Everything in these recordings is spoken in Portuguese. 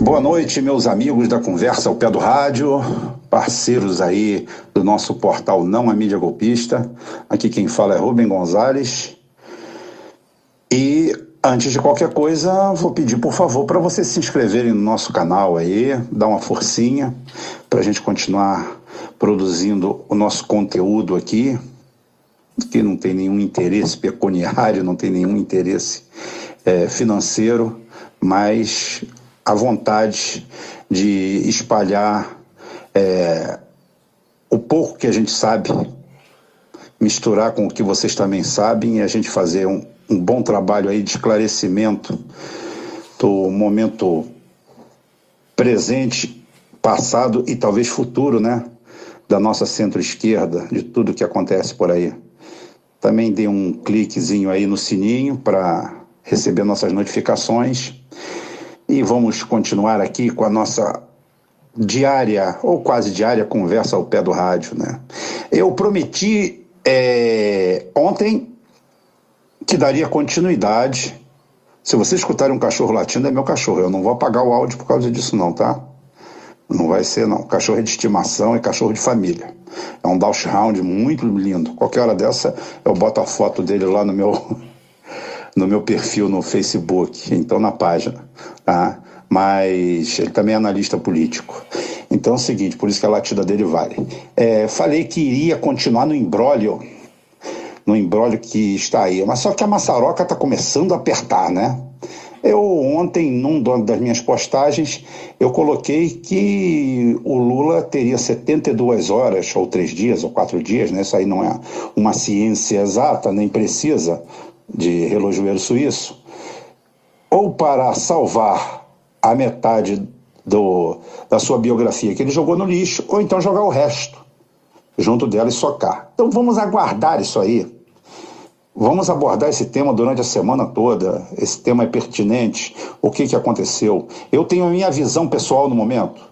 Boa noite, meus amigos da Conversa ao Pé do Rádio, parceiros aí do nosso portal Não a Mídia Golpista. Aqui quem fala é Rubem Gonzalez. E antes de qualquer coisa, vou pedir por favor para vocês se inscreverem no nosso canal aí, dar uma forcinha para a gente continuar produzindo o nosso conteúdo aqui, que não tem nenhum interesse pecuniário, não tem nenhum interesse é, financeiro, mas a vontade de espalhar é, o pouco que a gente sabe, misturar com o que vocês também sabem e a gente fazer um, um bom trabalho aí de esclarecimento do momento presente, passado e talvez futuro, né? Da nossa centro-esquerda, de tudo que acontece por aí. Também dê um cliquezinho aí no sininho para receber nossas notificações. E vamos continuar aqui com a nossa diária, ou quase diária, conversa ao pé do rádio. Né? Eu prometi é, ontem que daria continuidade. Se você escutar um cachorro latindo, é meu cachorro. Eu não vou apagar o áudio por causa disso, não, tá? Não vai ser, não. Cachorro é de estimação e cachorro de família. É um Dachshund muito lindo. Qualquer hora dessa eu boto a foto dele lá no meu, no meu perfil no Facebook, então na página. Tá? Mas ele também é analista político. Então é o seguinte, por isso que a latida dele vale. É, falei que iria continuar no embrólio, no embrólio que está aí. Mas só que a maçaroca está começando a apertar, né? Eu ontem, num das minhas postagens, eu coloquei que o Lula teria 72 horas, ou três dias, ou quatro dias, né? Isso aí não é uma ciência exata, nem precisa, de relojoeiro suíço, ou para salvar a metade do, da sua biografia que ele jogou no lixo, ou então jogar o resto junto dela e socar. Então vamos aguardar isso aí Vamos abordar esse tema durante a semana toda. Esse tema é pertinente. O que, que aconteceu? Eu tenho a minha visão pessoal no momento.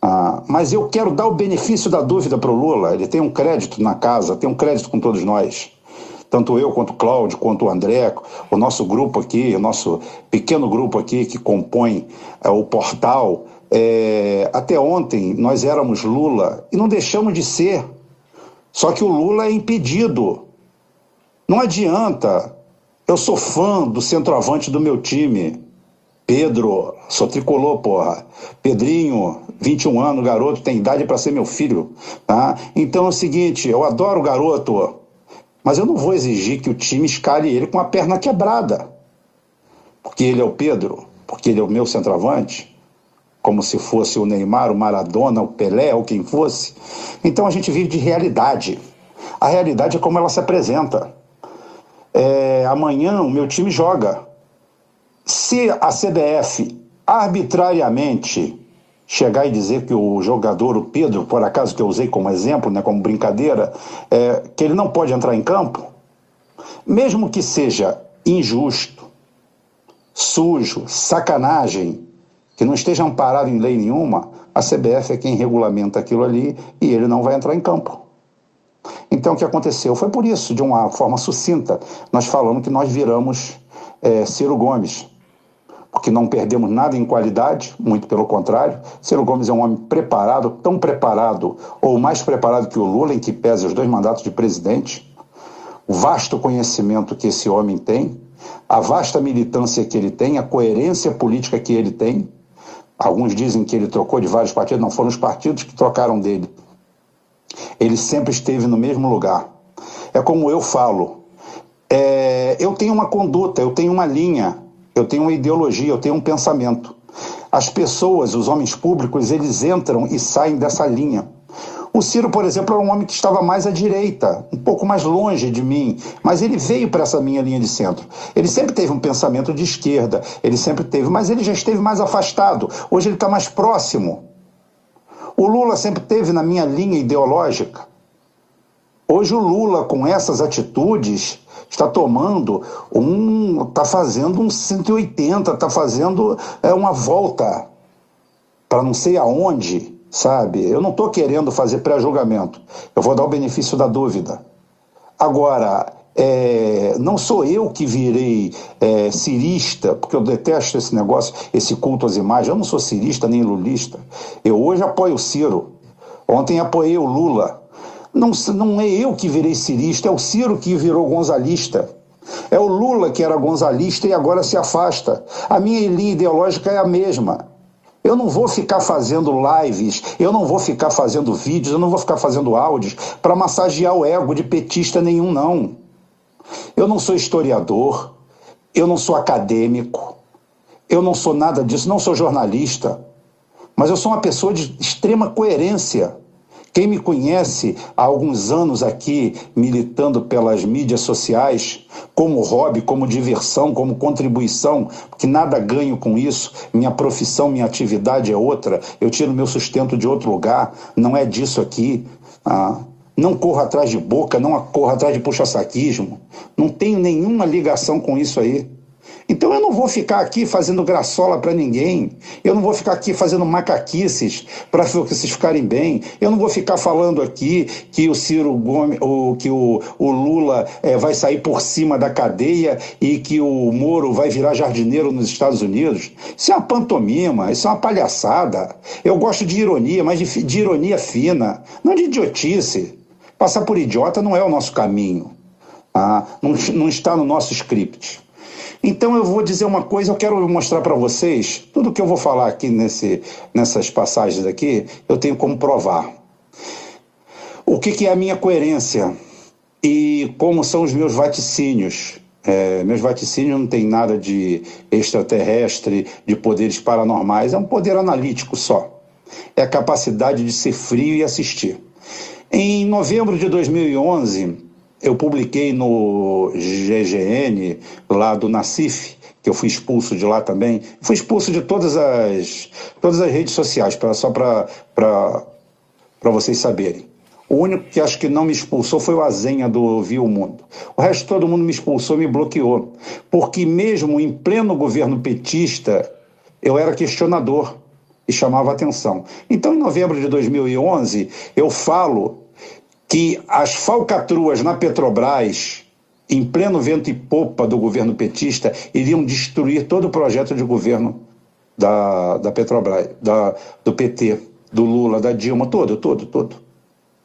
Ah, mas eu quero dar o benefício da dúvida para o Lula. Ele tem um crédito na casa, tem um crédito com todos nós. Tanto eu, quanto o Cláudio, quanto o André, o nosso grupo aqui, o nosso pequeno grupo aqui que compõe é, o portal. É, até ontem nós éramos Lula e não deixamos de ser. Só que o Lula é impedido não adianta. Eu sou fã do centroavante do meu time. Pedro, sou tricolor, porra. Pedrinho, 21 anos, garoto, tem idade para ser meu filho, tá? Então é o seguinte, eu adoro o garoto, mas eu não vou exigir que o time escale ele com a perna quebrada. Porque ele é o Pedro, porque ele é o meu centroavante, como se fosse o Neymar, o Maradona, o Pelé, ou quem fosse. Então a gente vive de realidade. A realidade é como ela se apresenta é, amanhã o meu time joga. Se a CBF arbitrariamente chegar e dizer que o jogador, o Pedro, por acaso que eu usei como exemplo, né, como brincadeira, é, que ele não pode entrar em campo, mesmo que seja injusto, sujo, sacanagem, que não esteja amparado em lei nenhuma, a CBF é quem regulamenta aquilo ali e ele não vai entrar em campo. Então, o que aconteceu? Foi por isso, de uma forma sucinta, nós falamos que nós viramos é, Ciro Gomes, porque não perdemos nada em qualidade, muito pelo contrário. Ciro Gomes é um homem preparado, tão preparado, ou mais preparado que o Lula, em que pesa os dois mandatos de presidente. O vasto conhecimento que esse homem tem, a vasta militância que ele tem, a coerência política que ele tem. Alguns dizem que ele trocou de vários partidos, não foram os partidos que trocaram dele. Ele sempre esteve no mesmo lugar. É como eu falo. É, eu tenho uma conduta, eu tenho uma linha, eu tenho uma ideologia, eu tenho um pensamento. As pessoas, os homens públicos, eles entram e saem dessa linha. O Ciro, por exemplo, era um homem que estava mais à direita, um pouco mais longe de mim, mas ele veio para essa minha linha de centro. Ele sempre teve um pensamento de esquerda, ele sempre teve, mas ele já esteve mais afastado. Hoje ele está mais próximo. O Lula sempre teve na minha linha ideológica. Hoje o Lula, com essas atitudes, está tomando um. está fazendo um 180, está fazendo é, uma volta para não sei aonde, sabe? Eu não estou querendo fazer pré-julgamento. Eu vou dar o benefício da dúvida. Agora, é, não sou eu que virei é, cirista, porque eu detesto esse negócio, esse culto às imagens. Eu não sou cirista nem lulista. Eu hoje apoio o Ciro. Ontem apoiei o Lula. Não, não é eu que virei cirista, é o Ciro que virou gonzalista. É o Lula que era gonzalista e agora se afasta. A minha linha ideológica é a mesma. Eu não vou ficar fazendo lives, eu não vou ficar fazendo vídeos, eu não vou ficar fazendo áudios para massagear o ego de petista nenhum, não. Eu não sou historiador, eu não sou acadêmico, eu não sou nada disso, não sou jornalista, mas eu sou uma pessoa de extrema coerência. Quem me conhece há alguns anos aqui militando pelas mídias sociais, como hobby, como diversão, como contribuição, que nada ganho com isso, minha profissão, minha atividade é outra, eu tiro meu sustento de outro lugar, não é disso aqui. Ah, não corro atrás de boca, não corro atrás de puxa-saquismo, não tenho nenhuma ligação com isso aí. Então eu não vou ficar aqui fazendo graçola para ninguém. Eu não vou ficar aqui fazendo macaquices para vocês ficarem bem. Eu não vou ficar falando aqui que o Ciro Gomes, ou que o, o Lula é, vai sair por cima da cadeia e que o Moro vai virar jardineiro nos Estados Unidos. Isso é uma pantomima, isso é uma palhaçada. Eu gosto de ironia, mas de, de ironia fina, não de idiotice. Passar por idiota não é o nosso caminho. Ah, não, não está no nosso script. Então eu vou dizer uma coisa, eu quero mostrar para vocês, tudo que eu vou falar aqui nesse, nessas passagens aqui, eu tenho como provar. O que, que é a minha coerência e como são os meus vaticínios. É, meus vaticínios não tem nada de extraterrestre, de poderes paranormais, é um poder analítico só. É a capacidade de ser frio e assistir. Em novembro de 2011, eu publiquei no GGN, lá do Nacif, que eu fui expulso de lá também. Fui expulso de todas as, todas as redes sociais, pra, só para vocês saberem. O único que acho que não me expulsou foi o Azenha do Viu Mundo. O resto todo mundo me expulsou, me bloqueou. Porque mesmo em pleno governo petista, eu era questionador e chamava atenção. Então, em novembro de 2011, eu falo que as falcatruas na Petrobras, em pleno vento e popa do governo petista, iriam destruir todo o projeto de governo da, da Petrobras, da, do PT, do Lula, da Dilma, todo, todo, todo.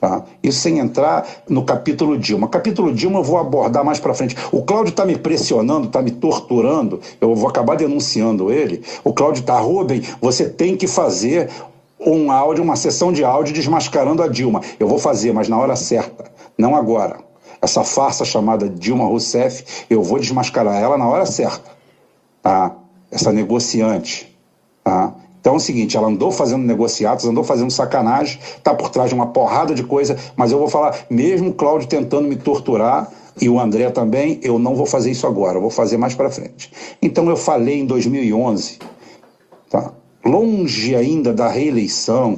Tá? Isso sem entrar no capítulo Dilma. Capítulo Dilma eu vou abordar mais para frente. O Cláudio está me pressionando, está me torturando, eu vou acabar denunciando ele. O Cláudio está, Rubem, você tem que fazer um áudio, uma sessão de áudio desmascarando a Dilma. Eu vou fazer, mas na hora certa, não agora. Essa farsa chamada Dilma Rousseff, eu vou desmascarar ela na hora certa. Tá? Essa negociante. Tá? Então é o seguinte, ela andou fazendo negociatos, andou fazendo sacanagem, está por trás de uma porrada de coisa, mas eu vou falar, mesmo o Cláudio tentando me torturar, e o André também, eu não vou fazer isso agora, eu vou fazer mais para frente. Então eu falei em 2011, tá? Longe ainda da reeleição.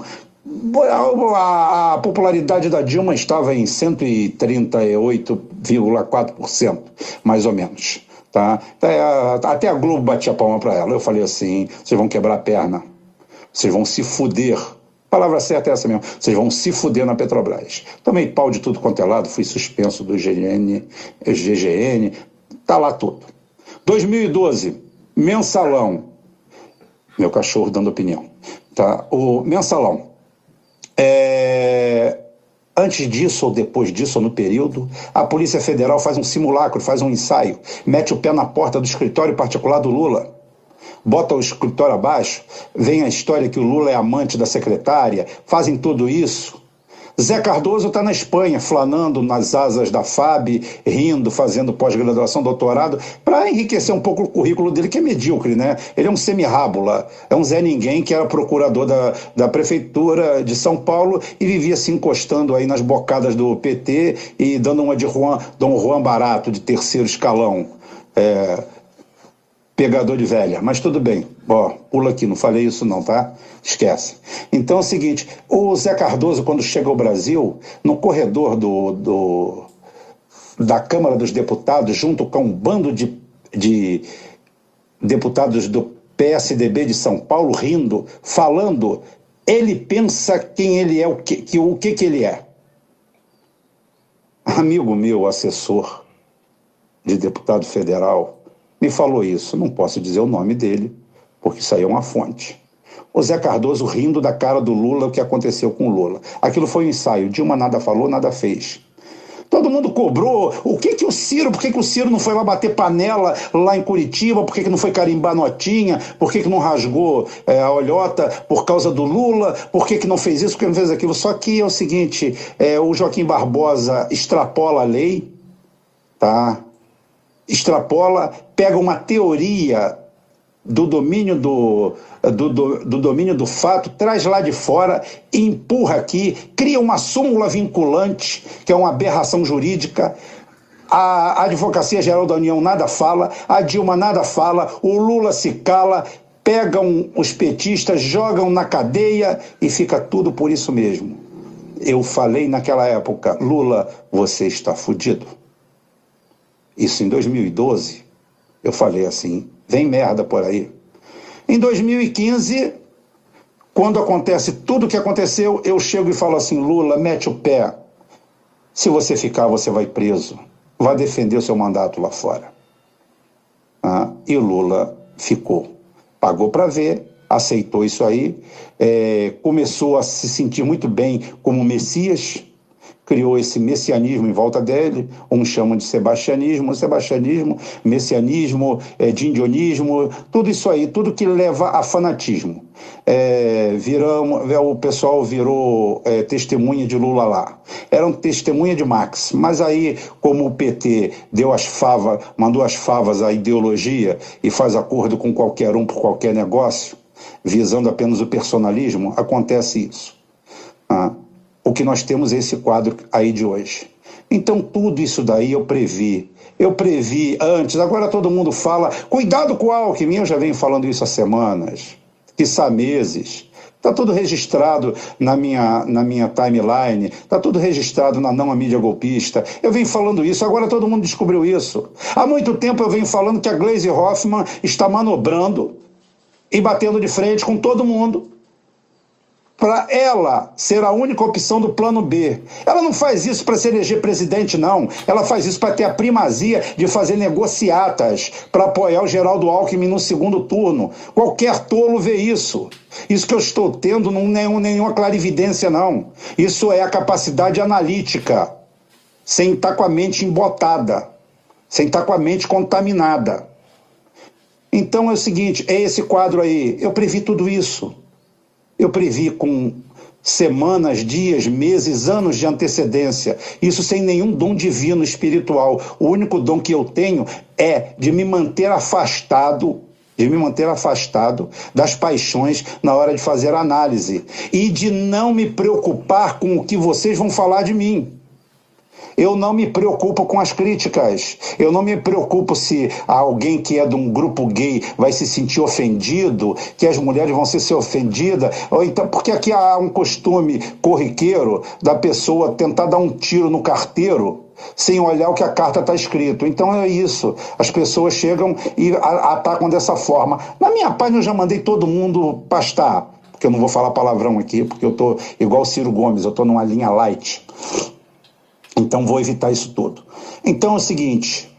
A, a popularidade da Dilma estava em 138,4%, mais ou menos. Tá? Até a Globo batia palma para ela. Eu falei assim: vocês vão quebrar a perna, vocês vão se fuder. Palavra certa é essa mesmo. Vocês vão se fuder na Petrobras. Tomei pau de tudo quanto é lado, fui suspenso do GGN, GGN, tá lá tudo. 2012, mensalão, meu cachorro dando opinião. Tá? O mensalão. É... Antes disso, ou depois disso, ou no período, a Polícia Federal faz um simulacro, faz um ensaio, mete o pé na porta do escritório particular do Lula, bota o escritório abaixo, vem a história que o Lula é amante da secretária, fazem tudo isso Zé Cardoso está na Espanha, flanando nas asas da FAB, rindo, fazendo pós-graduação, doutorado, para enriquecer um pouco o currículo dele, que é medíocre, né? Ele é um semirábula, é um Zé Ninguém que era procurador da, da Prefeitura de São Paulo e vivia se encostando aí nas bocadas do PT e dando uma de Juan, Dom Juan Barato, de terceiro escalão. É, pegador de velha, mas tudo bem. Ó, pula aqui, não falei isso não, tá? Esquece. Então é o seguinte, o Zé Cardoso, quando chega ao Brasil, no corredor do, do da Câmara dos Deputados, junto com um bando de, de deputados do PSDB de São Paulo, rindo, falando, ele pensa quem ele é, o que, que, o que, que ele é. Amigo meu, assessor, de deputado federal me falou isso. Não posso dizer o nome dele, porque isso aí é uma fonte. O Zé Cardoso rindo da cara do Lula, o que aconteceu com o Lula. Aquilo foi um ensaio. Dilma nada falou, nada fez. Todo mundo cobrou. O que que o Ciro, por que, que o Ciro não foi lá bater panela lá em Curitiba? Por que, que não foi carimbar notinha? Por que, que não rasgou é, a olhota por causa do Lula? Por que, que não fez isso? Por que não fez aquilo? Só que é o seguinte: é, o Joaquim Barbosa extrapola a lei, tá? Extrapola, pega uma teoria do domínio do, do, do, do, domínio do fato, traz lá de fora, empurra aqui, cria uma súmula vinculante, que é uma aberração jurídica. A Advocacia Geral da União nada fala, a Dilma nada fala, o Lula se cala, pegam os petistas, jogam na cadeia e fica tudo por isso mesmo. Eu falei naquela época, Lula, você está fudido. Isso em 2012, eu falei assim, Vem merda por aí. Em 2015, quando acontece tudo o que aconteceu, eu chego e falo assim: Lula, mete o pé. Se você ficar, você vai preso. Vai defender o seu mandato lá fora. Ah, e Lula ficou. Pagou para ver, aceitou isso aí, é, começou a se sentir muito bem como Messias criou esse messianismo em volta dele, uns chamam de sebastianismo, sebastianismo, messianismo, é, dindionismo, tudo isso aí, tudo que leva a fanatismo. É, é, o pessoal virou é, testemunha de Lula lá. Eram testemunha de Max, mas aí, como o PT deu as favas, mandou as favas à ideologia e faz acordo com qualquer um por qualquer negócio, visando apenas o personalismo, acontece isso. Ah, o que nós temos esse quadro aí de hoje. Então, tudo isso daí eu previ. Eu previ antes, agora todo mundo fala, cuidado com o Alckmin, eu já venho falando isso há semanas, quiçá meses. Está tudo registrado na minha, na minha timeline, está tudo registrado na não mídia golpista. Eu venho falando isso, agora todo mundo descobriu isso. Há muito tempo eu venho falando que a Glaze Hoffman está manobrando e batendo de frente com todo mundo para ela ser a única opção do plano B. Ela não faz isso para se eleger presidente, não. Ela faz isso para ter a primazia de fazer negociatas para apoiar o Geraldo Alckmin no segundo turno. Qualquer tolo vê isso. Isso que eu estou tendo não é nenhuma clarividência, não. Isso é a capacidade analítica, sem estar com a mente embotada, sem estar com a mente contaminada. Então é o seguinte: é esse quadro aí. Eu previ tudo isso. Eu previ com semanas, dias, meses, anos de antecedência. Isso sem nenhum dom divino espiritual. O único dom que eu tenho é de me manter afastado de me manter afastado das paixões na hora de fazer análise e de não me preocupar com o que vocês vão falar de mim. Eu não me preocupo com as críticas. Eu não me preocupo se alguém que é de um grupo gay vai se sentir ofendido, que as mulheres vão ser, ofendidas, ou então porque aqui há um costume corriqueiro da pessoa tentar dar um tiro no carteiro sem olhar o que a carta está escrito. Então é isso. As pessoas chegam e atacam dessa forma. Na minha página eu já mandei todo mundo pastar, porque eu não vou falar palavrão aqui, porque eu tô igual Ciro Gomes, eu tô numa linha light. Então vou evitar isso tudo. Então é o seguinte: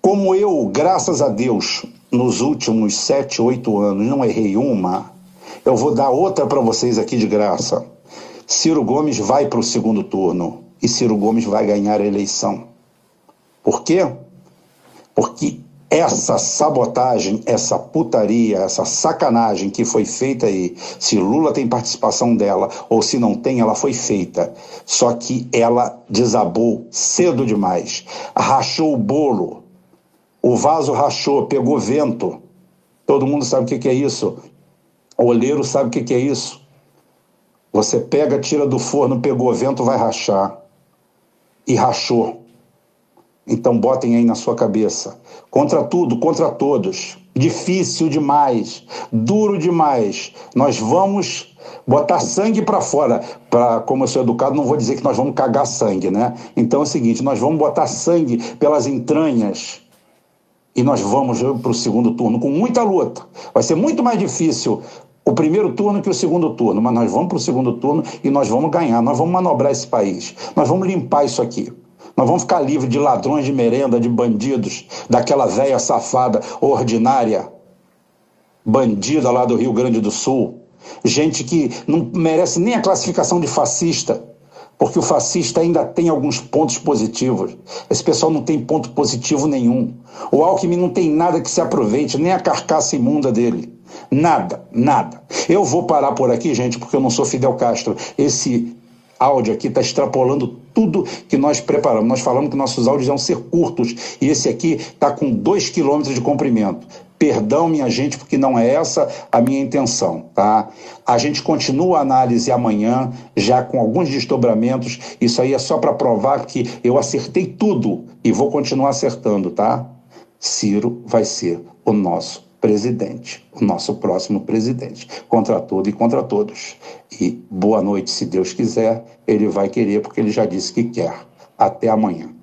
como eu, graças a Deus, nos últimos sete, oito anos não errei uma, eu vou dar outra para vocês aqui de graça. Ciro Gomes vai para o segundo turno e Ciro Gomes vai ganhar a eleição. Por quê? Porque essa sabotagem, essa putaria, essa sacanagem que foi feita aí, se Lula tem participação dela ou se não tem, ela foi feita. Só que ela desabou cedo demais. Rachou o bolo. O vaso rachou, pegou vento. Todo mundo sabe o que, é isso. O olheiro sabe o que, é isso. Você pega, tira do forno, pegou vento, vai rachar. E rachou. Então botem aí na sua cabeça. Contra tudo, contra todos. Difícil demais, duro demais. Nós vamos botar sangue para fora. Para, como eu sou educado, não vou dizer que nós vamos cagar sangue, né? Então é o seguinte, nós vamos botar sangue pelas entranhas e nós vamos para o segundo turno com muita luta. Vai ser muito mais difícil o primeiro turno que o segundo turno, mas nós vamos para o segundo turno e nós vamos ganhar, nós vamos manobrar esse país, nós vamos limpar isso aqui. Nós vamos ficar livres de ladrões de merenda, de bandidos, daquela velha safada ordinária, bandida lá do Rio Grande do Sul. Gente que não merece nem a classificação de fascista, porque o fascista ainda tem alguns pontos positivos. Esse pessoal não tem ponto positivo nenhum. O Alckmin não tem nada que se aproveite, nem a carcaça imunda dele. Nada, nada. Eu vou parar por aqui, gente, porque eu não sou Fidel Castro. Esse áudio aqui está extrapolando tudo que nós preparamos. Nós falamos que nossos áudios vão ser curtos e esse aqui está com dois quilômetros de comprimento. Perdão, minha gente, porque não é essa a minha intenção, tá? A gente continua a análise amanhã, já com alguns desdobramentos. Isso aí é só para provar que eu acertei tudo e vou continuar acertando, tá? Ciro vai ser o nosso presidente, o nosso próximo presidente, contra tudo e contra todos. E boa noite, se Deus quiser, ele vai querer, porque ele já disse que quer. Até amanhã.